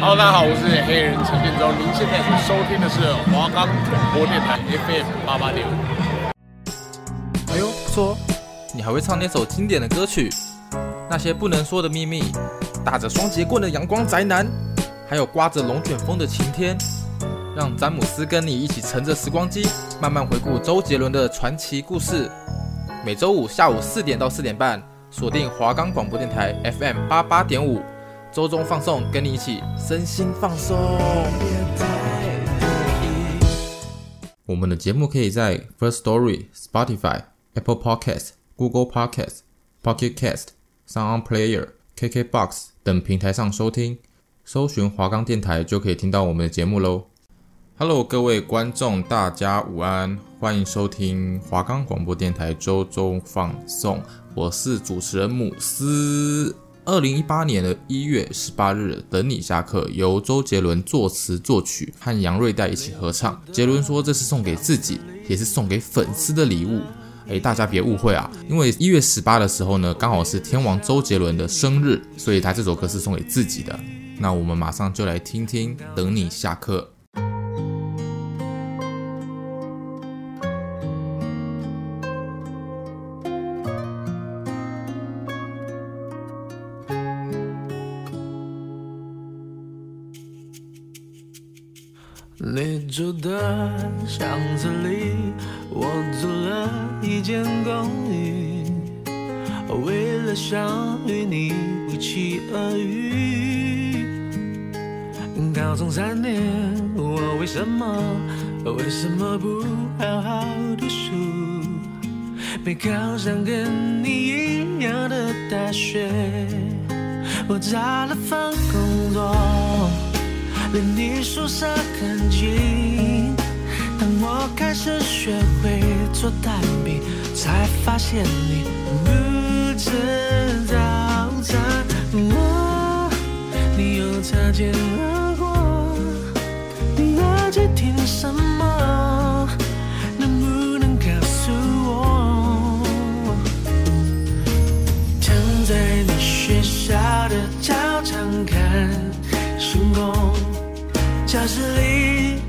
好大家好，我是黑人陈建州。您现在所收听的是华冈广播电台 FM 八八点五。哎呦，不错，你还会唱那首经典的歌曲？那些不能说的秘密，打着双节棍的阳光宅男，还有刮着龙卷风的晴天。让詹姆斯跟你一起乘着时光机，慢慢回顾周杰伦的传奇故事。每周五下午四点到四点半，锁定华冈广播电台 FM 八八点五。周中放送，跟你一起身心放松。我们的节目可以在 First Story、Spotify、Apple Podcast、Google Podcast、Pocket Cast、Sound Player、KKBox 等平台上收听，搜寻华冈电台就可以听到我们的节目喽。Hello，各位观众，大家午安，欢迎收听华冈广播电台周中放送，我是主持人姆斯。二零一八年的一月十八日，《等你下课》由周杰伦作词作曲，和杨瑞代一起合唱。杰伦说这是送给自己，也是送给粉丝的礼物。哎，大家别误会啊，因为一月十八的时候呢，刚好是天王周杰伦的生日，所以他这首歌是送给自己的。那我们马上就来听听《等你下课》。高中三年，我为什么为什么不好好读书？没考上跟你一样的大学，我找了份工作。离你宿舍很近，当我开始学会做蛋饼，才发现你不吃早餐。我，你又擦肩而教室里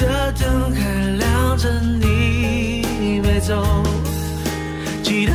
的灯还亮着，你没走。记得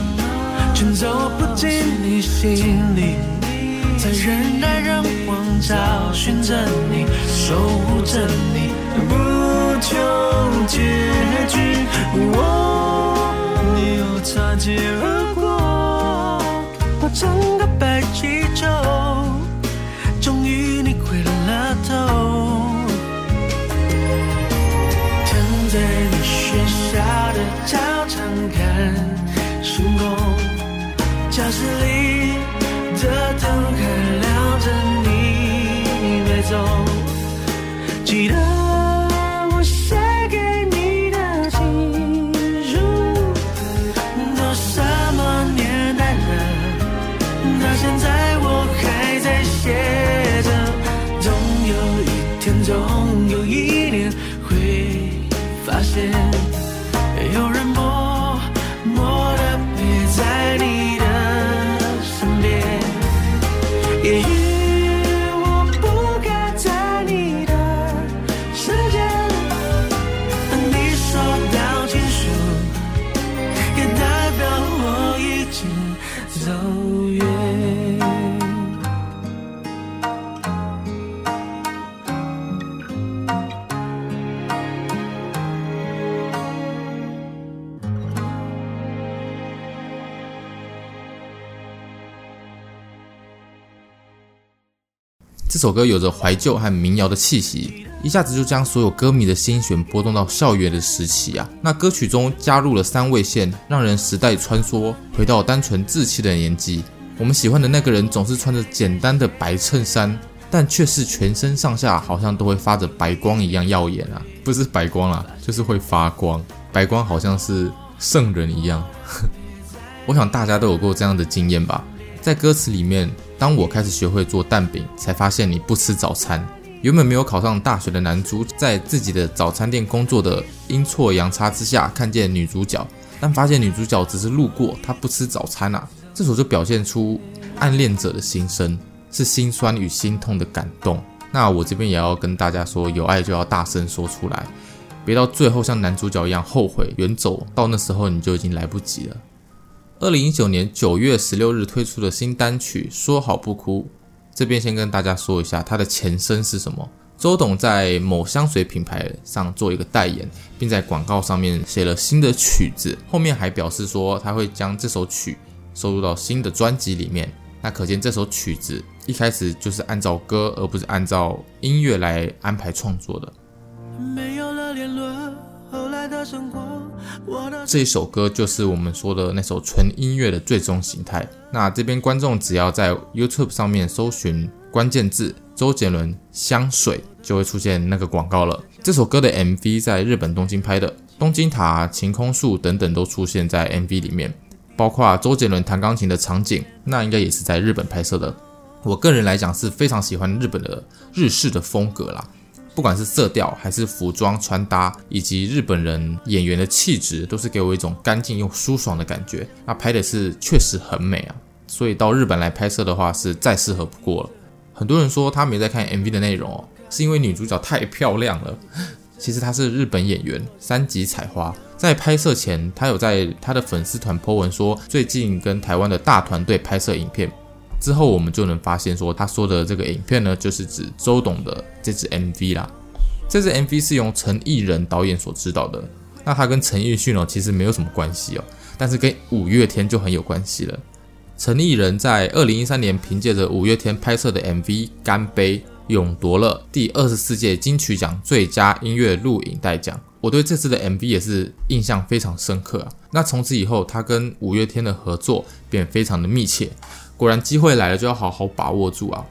全走不进你心里，在人来人往找寻着你，守护着你，不求结局。我，你又擦肩而过，我整个白气球，你首歌有着怀旧和民谣的气息，一下子就将所有歌迷的心弦拨动到校园的时期啊！那歌曲中加入了三味线，让人时代穿梭，回到单纯稚气的年纪。我们喜欢的那个人总是穿着简单的白衬衫，但却是全身上下好像都会发着白光一样耀眼啊！不是白光啊，就是会发光，白光好像是圣人一样。我想大家都有过这样的经验吧？在歌词里面。当我开始学会做蛋饼，才发现你不吃早餐。原本没有考上大学的男主，在自己的早餐店工作的阴错阳差之下，看见女主角，但发现女主角只是路过，她不吃早餐啊。这时候就表现出暗恋者的心声，是心酸与心痛的感动。那我这边也要跟大家说，有爱就要大声说出来，别到最后像男主角一样后悔远走，到那时候你就已经来不及了。二零一九年九月十六日推出的新单曲《说好不哭》，这边先跟大家说一下它的前身是什么。周董在某香水品牌上做一个代言，并在广告上面写了新的曲子，后面还表示说他会将这首曲收录到新的专辑里面。那可见这首曲子一开始就是按照歌而不是按照音乐来安排创作的。这一首歌就是我们说的那首纯音乐的最终形态。那这边观众只要在 YouTube 上面搜寻关键字“周杰伦香水”，就会出现那个广告了。这首歌的 MV 在日本东京拍的，东京塔、晴空树等等都出现在 MV 里面，包括周杰伦弹钢琴的场景，那应该也是在日本拍摄的。我个人来讲是非常喜欢日本的日式的风格啦。不管是色调还是服装穿搭，以及日本人演员的气质，都是给我一种干净又舒爽的感觉。那拍的是确实很美啊，所以到日本来拍摄的话是再适合不过了。很多人说他没在看 MV 的内容哦，是因为女主角太漂亮了。其实她是日本演员三级彩花，在拍摄前，她有在她的粉丝团 po 文说，最近跟台湾的大团队拍摄影片。之后我们就能发现，说他说的这个影片呢，就是指周董的这支 MV 啦。这支 MV 是由陈艺仁导演所指导的。那他跟陈奕迅哦，其实没有什么关系哦，但是跟五月天就很有关系了。陈艺仁在二零一三年凭借着五月天拍摄的 MV《干杯》，勇夺了第二十四届金曲奖最佳音乐录影带奖。我对这次的 MV 也是印象非常深刻啊。那从此以后，他跟五月天的合作便非常的密切。果然，机会来了就要好好把握住啊！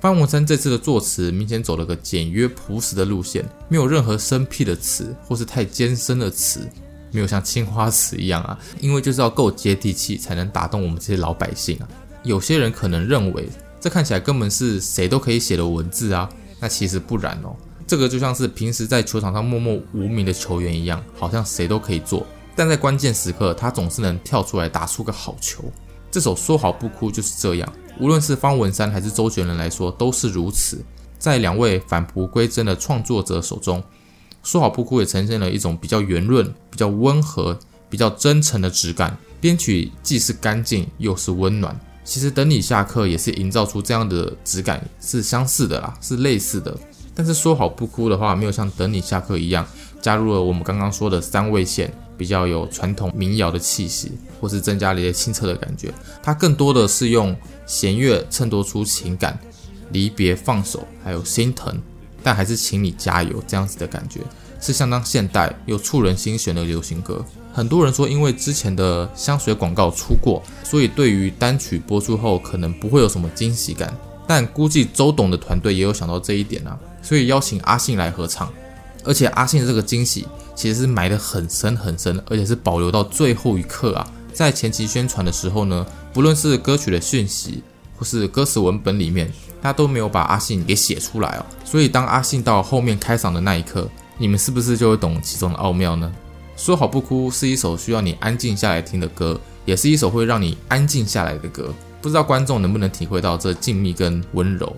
方文山这次的作词明显走了个简约朴实的路线，没有任何生僻的词或是太艰深的词，没有像青花瓷一样啊，因为就是要够接地气，才能打动我们这些老百姓啊。有些人可能认为这看起来根本是谁都可以写的文字啊，那其实不然哦。这个就像是平时在球场上默默无名的球员一样，好像谁都可以做，但在关键时刻，他总是能跳出来打出个好球。这首说好不哭就是这样，无论是方文山还是周杰伦来说都是如此。在两位返璞归真的创作者手中，说好不哭也呈现了一种比较圆润、比较温和、比较真诚的质感。编曲既是干净又是温暖。其实等你下课也是营造出这样的质感，是相似的啦，是类似的。但是说好不哭的话，没有像等你下课一样加入了我们刚刚说的三味线。比较有传统民谣的气息，或是增加了一些清澈的感觉。它更多的是用弦乐衬托出情感、离别、放手，还有心疼，但还是请你加油这样子的感觉，是相当现代又触人心弦的流行歌。很多人说，因为之前的香水广告出过，所以对于单曲播出后可能不会有什么惊喜感。但估计周董的团队也有想到这一点啊，所以邀请阿信来合唱。而且阿信的这个惊喜其实是埋得很深很深，而且是保留到最后一刻啊。在前期宣传的时候呢，不论是歌曲的讯息或是歌词文本里面，他都没有把阿信给写出来哦。所以当阿信到后面开嗓的那一刻，你们是不是就会懂其中的奥妙呢？说好不哭是一首需要你安静下来听的歌，也是一首会让你安静下来的歌。不知道观众能不能体会到这静谧跟温柔。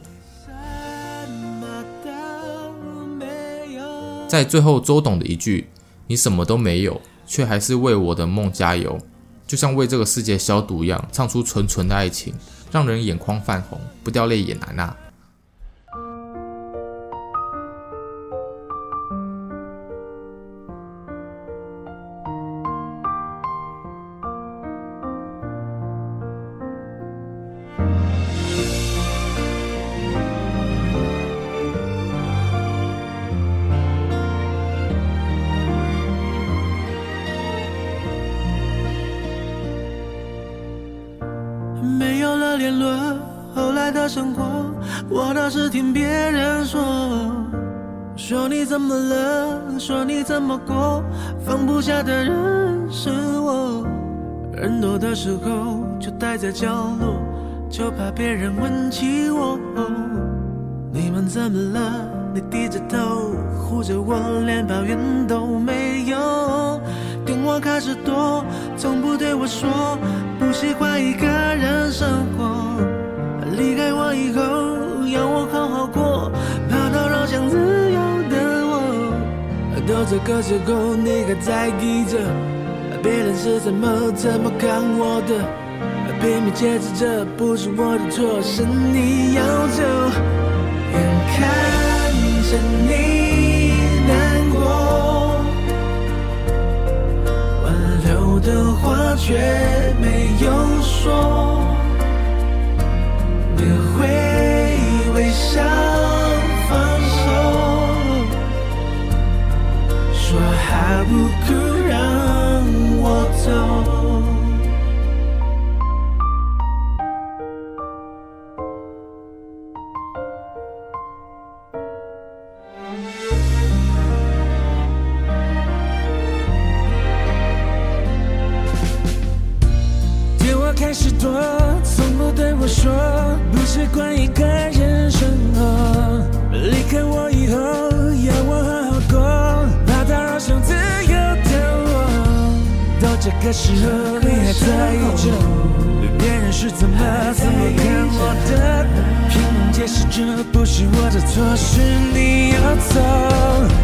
在最后，周董的一句“你什么都没有，却还是为我的梦加油”，就像为这个世界消毒一样，唱出纯纯的爱情，让人眼眶泛红，不掉泪也难啊。生活，我倒是听别人说，说你怎么了，说你怎么过，放不下的人是我。人多的时候就待在角落，就怕别人问起我。你们怎么了？你低着头护着我，连抱怨都没有。电话开始多，从不对我说，不习惯一个人生活。离开我以后，要我好好过，怕打扰想自由的我。都这个时候，你还在意着别人是怎么怎么看我的？拼命解释着不是我的错，是你要走。眼看着你难过，挽留的话却没有说。想放手，说还不哭让我走。电话开始躲，从不对我说。不习惯一个人生活，离开我以后要我好好过，怕打扰想自由的我。到这个时候你还在意着别人是怎么怎么看我的？拼命解释着不是我的错，是你要走。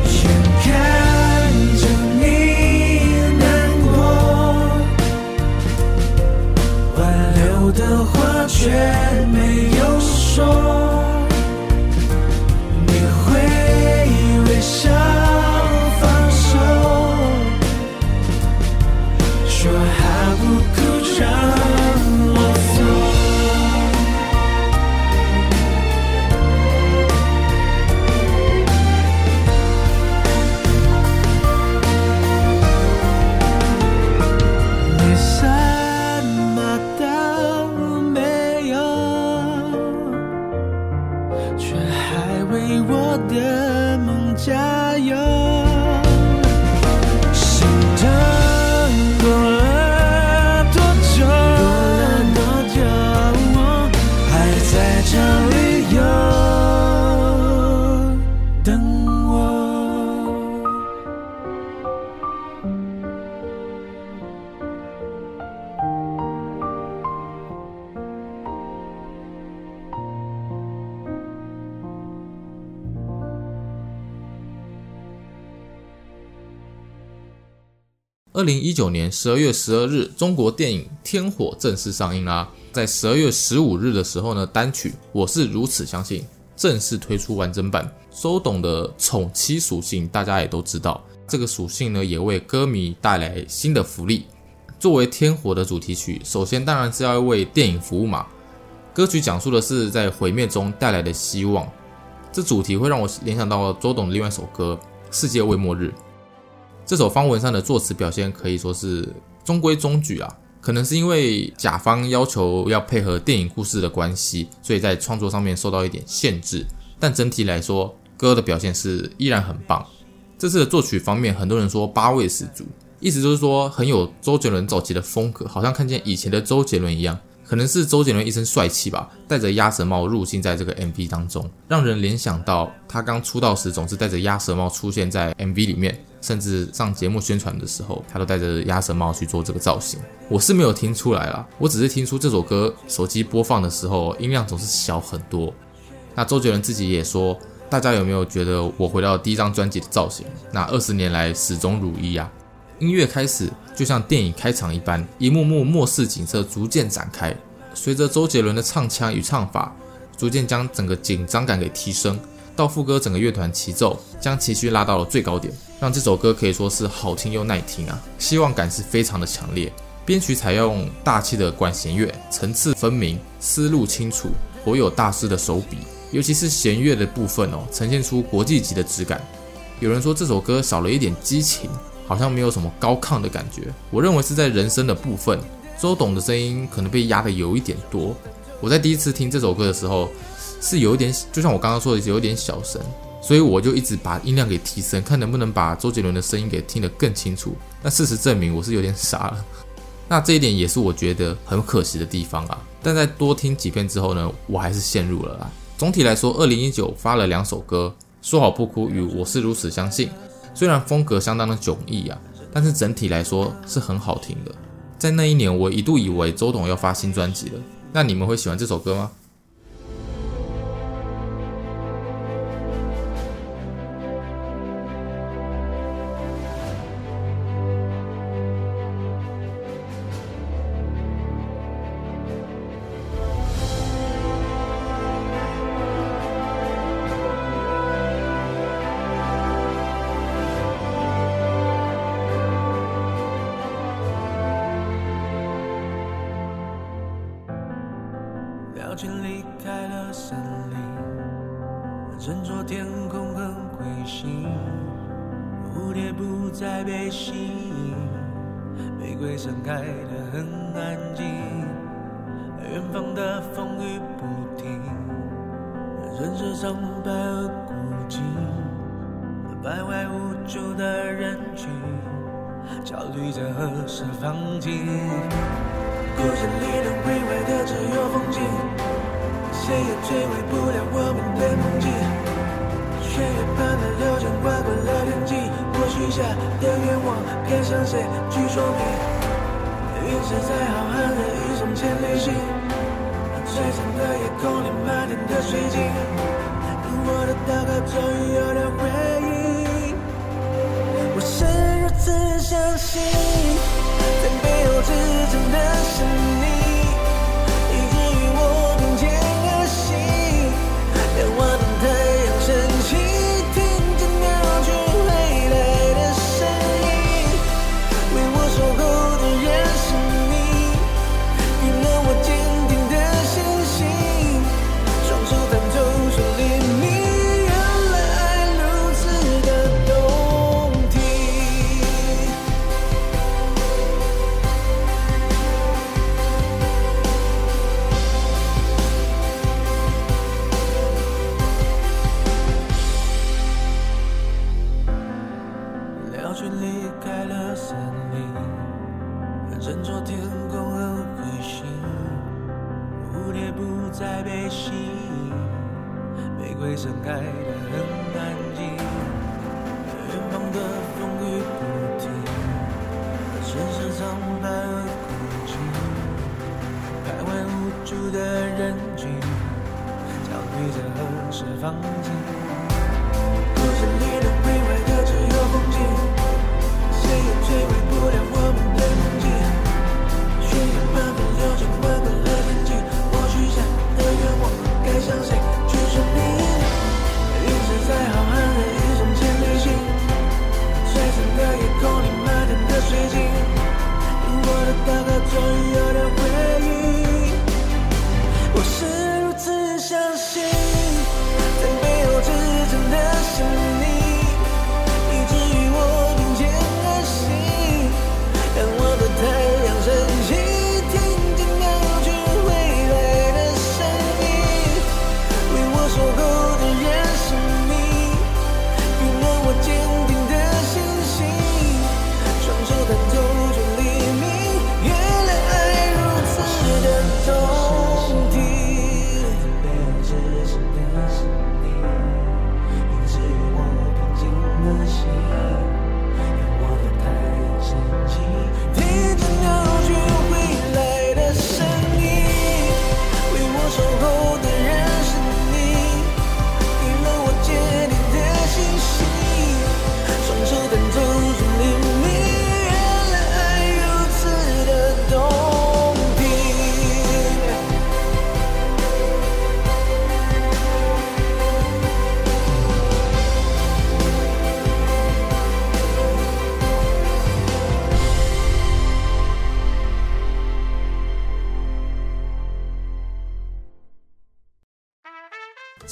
眼看的话却没有说你会微笑放手说好不哭二零一九年十二月十二日，中国电影《天火》正式上映啦。在十二月十五日的时候呢，单曲《我是如此相信》正式推出完整版。周董的宠妻属性，大家也都知道，这个属性呢，也为歌迷带来新的福利。作为《天火》的主题曲，首先当然是要为电影服务嘛。歌曲讲述的是在毁灭中带来的希望，这主题会让我联想到周董的另外一首歌《世界未末日》。这首方文山的作词表现可以说是中规中矩啊，可能是因为甲方要求要配合电影故事的关系，所以在创作上面受到一点限制。但整体来说，歌的表现是依然很棒。这次的作曲方面，很多人说八位十足，意思就是说很有周杰伦早期的风格，好像看见以前的周杰伦一样，可能是周杰伦一身帅气吧，戴着鸭舌帽入镜在这个 MV 当中，让人联想到他刚出道时总是戴着鸭舌帽出现在 MV 里面，甚至上节目宣传的时候，他都戴着鸭舌帽去做这个造型。我是没有听出来啦，我只是听出这首歌手机播放的时候音量总是小很多。那周杰伦自己也说，大家有没有觉得我回到第一张专辑的造型？那二十年来始终如一啊。音乐开始就像电影开场一般，一幕幕末世景色逐渐展开。随着周杰伦的唱腔与唱法，逐渐将整个紧张感给提升。到副歌，整个乐团齐奏，将情绪拉到了最高点，让这首歌可以说是好听又耐听啊！希望感是非常的强烈。编曲采用大气的管弦乐，层次分明，思路清楚，颇有大师的手笔。尤其是弦乐的部分哦，呈现出国际级的质感。有人说这首歌少了一点激情。好像没有什么高亢的感觉，我认为是在人声的部分，周董的声音可能被压得有一点多。我在第一次听这首歌的时候，是有一点，就像我刚刚说的，有点小声，所以我就一直把音量给提升，看能不能把周杰伦的声音给听得更清楚。但事实证明我是有点傻了，那这一点也是我觉得很可惜的地方啊。但在多听几遍之后呢，我还是陷入了啦。总体来说，二零一九发了两首歌，《说好不哭》与《我是如此相信》。虽然风格相当的迥异啊，但是整体来说是很好听的。在那一年，我一度以为周董要发新专辑了。那你们会喜欢这首歌吗？整座天空很灰心，蝴蝶不再被吸引，玫瑰盛开得很安静，远方的风雨不停，人世苍白而孤寂，徘徊无助的人群，焦虑着何时放晴。故事里能毁坏的只有风景。谁也摧毁不了我们的梦境，血液般的流进划过了天际，我许下的愿望该向谁去说明？陨石在浩瀚的宇宙间旅行，璀璨的夜空里满天的水晶，我的祷告终于有了回应。我是如此相信，在背后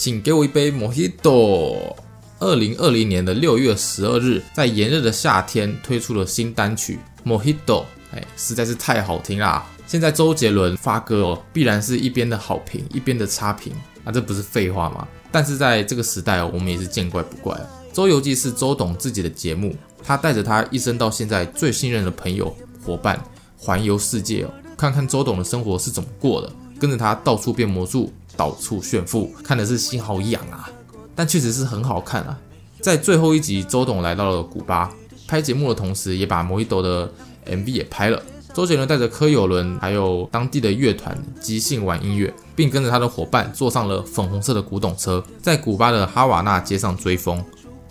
请给我一杯 Mojito。二零二零年的六月十二日，在炎热的夏天推出了新单曲 Mojito，哎，实在是太好听啦！现在周杰伦发歌哦，必然是一边的好评，一边的差评，啊，这不是废话吗？但是在这个时代哦，我们也是见怪不怪。周游记是周董自己的节目，他带着他一生到现在最信任的朋友伙伴环游世界哦，看看周董的生活是怎么过的，跟着他到处变魔术，到处炫富，看的是心好痒啊！但确实是很好看啊！在最后一集，周董来到了古巴拍节目的同时，也把 Mojito 的 MV 也拍了。周杰伦带着柯有伦还有当地的乐团即兴玩音乐，并跟着他的伙伴坐上了粉红色的古董车，在古巴的哈瓦那街上追风。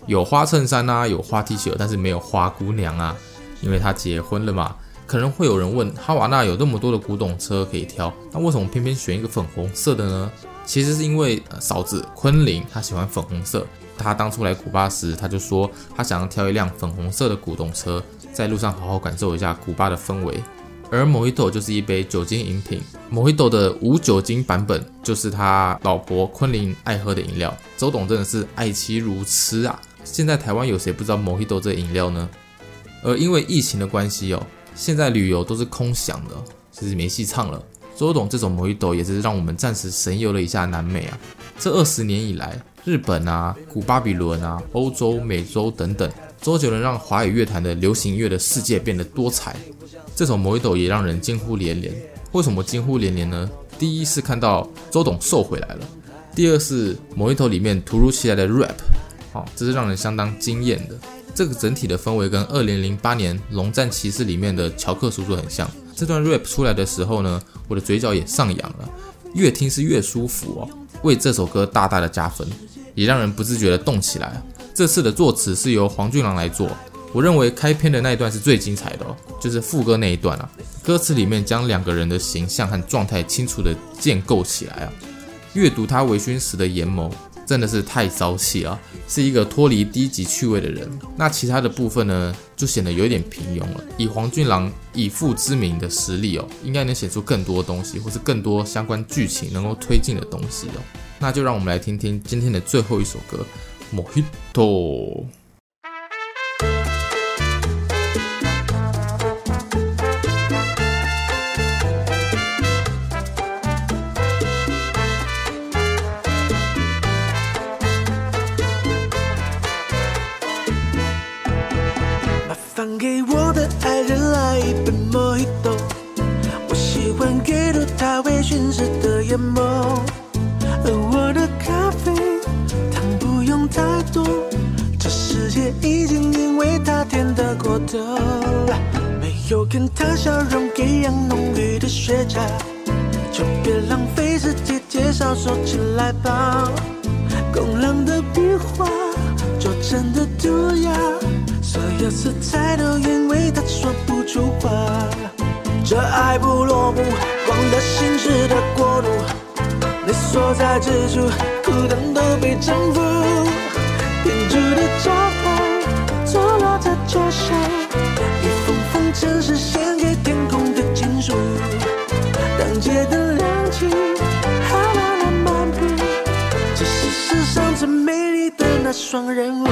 有花衬衫啊，有花 T 恤，但是没有花姑娘啊，因为他结婚了嘛。可能会有人问，哈瓦那有那么多的古董车可以挑，那为什么偏偏选一个粉红色的呢？其实是因为嫂子昆凌她喜欢粉红色，她当初来古巴时，她就说她想要挑一辆粉红色的古董车，在路上好好感受一下古巴的氛围。而 Mojito 就是一杯酒精饮品，Mojito 的无酒精版本就是他老婆昆凌爱喝的饮料。周董真的是爱妻如痴啊！现在台湾有谁不知道 Mojito 这饮料呢？而因为疫情的关系哦，现在旅游都是空想的，其实没戏唱了。周董这种 Mojito 也是让我们暂时神游了一下南美啊。这二十年以来，日本啊、古巴比伦啊、欧洲、美洲等等，周杰伦让华语乐坛的流行乐的世界变得多彩。这首 Mojito 也让人惊呼连连。为什么惊呼连连呢？第一是看到周董瘦回来了，第二是 Mojito 里面突如其来的 rap，好，这是让人相当惊艳的。这个整体的氛围跟二零零八年《龙战骑士》里面的乔克叔叔很像。这段 rap 出来的时候呢，我的嘴角也上扬了，越听是越舒服哦，为这首歌大大的加分，也让人不自觉的动起来。这次的作词是由黄俊郎来做，我认为开篇的那一段是最精彩的哦，就是副歌那一段啊，歌词里面将两个人的形象和状态清楚的建构起来啊，阅读他微醺时的眼眸。真的是太骚气啊，是一个脱离低级趣味的人。那其他的部分呢，就显得有点平庸了。以黄俊郎以父之名的实力哦，应该能写出更多东西，或是更多相关剧情能够推进的东西哦。那就让我们来听听今天的最后一首歌《Mojito》。他微醺时的眼眸而我的咖啡糖不用太多，这世界已经因为他甜得过头。没有跟他笑容一样浓郁的雪茄，就别浪费时间介绍，收起来吧。工郎的笔画，拙诚的涂鸦，所有色彩都因为他说不出话。这爱不落幕，光的心事的国度。你所在之处，孤单都被征服。编织的招牌，坐落在脚下。一封封城市献给天空的情书。当街灯亮起，哈瓦那漫步。这是世上最美丽的那双人舞。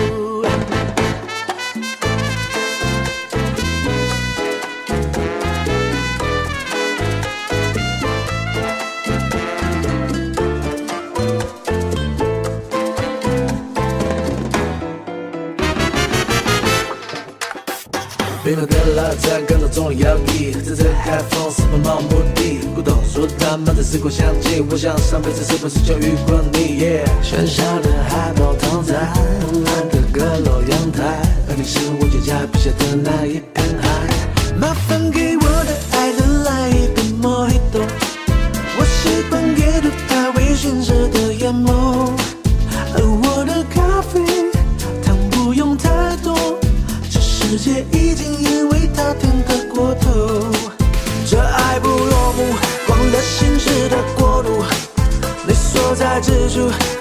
弄丢了，这样跟着总理要义。这开封是奔跑目的，古董说他们的时光香气。我想上辈子是不是就遇过你喧嚣的海报躺在慵懒的阁楼阳台，而你是我脚下笔下的那一片海。在之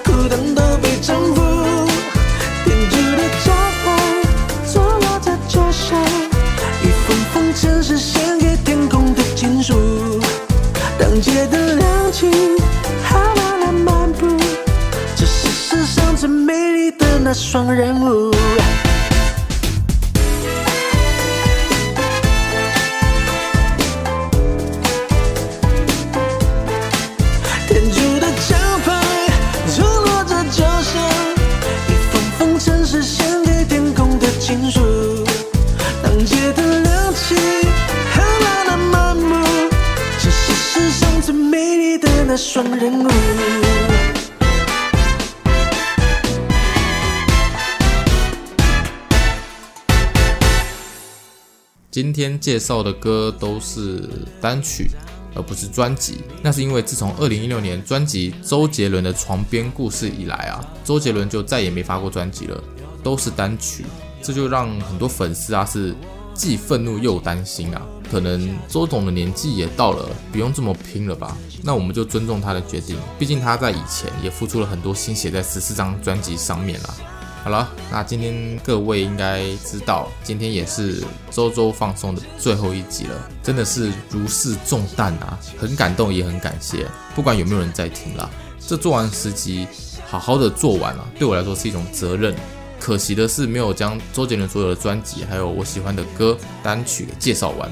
今天介绍的歌都是单曲，而不是专辑。那是因为自从二零一六年专辑周杰伦的床边故事以来啊，周杰伦就再也没发过专辑了，都是单曲。这就让很多粉丝啊是既愤怒又担心啊。可能周董的年纪也到了，不用这么拼了吧？那我们就尊重他的决定，毕竟他在以前也付出了很多心血在十四张专辑上面啦。好了，那今天各位应该知道，今天也是周周放送的最后一集了，真的是如释重担啊，很感动也很感谢，不管有没有人在听啦，这做完十集，好好的做完了，对我来说是一种责任。可惜的是，没有将周杰伦所有的专辑，还有我喜欢的歌单曲给介绍完，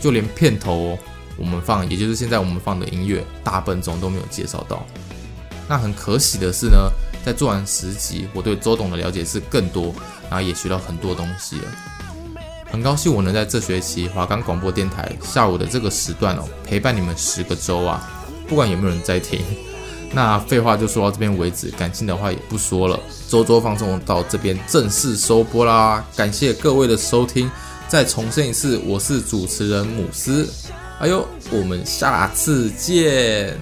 就连片头我们放，也就是现在我们放的音乐大笨钟都没有介绍到。那很可喜的是呢。在做完十集，我对周董的了解是更多，然后也学到很多东西了。很高兴我能在这学期华冈广播电台下午的这个时段哦，陪伴你们十个周啊。不管有没有人在听，那废话就说到这边为止，感性的话也不说了。周周放送到这边正式收播啦，感谢各位的收听。再重申一次，我是主持人姆斯。哎呦，我们下次见。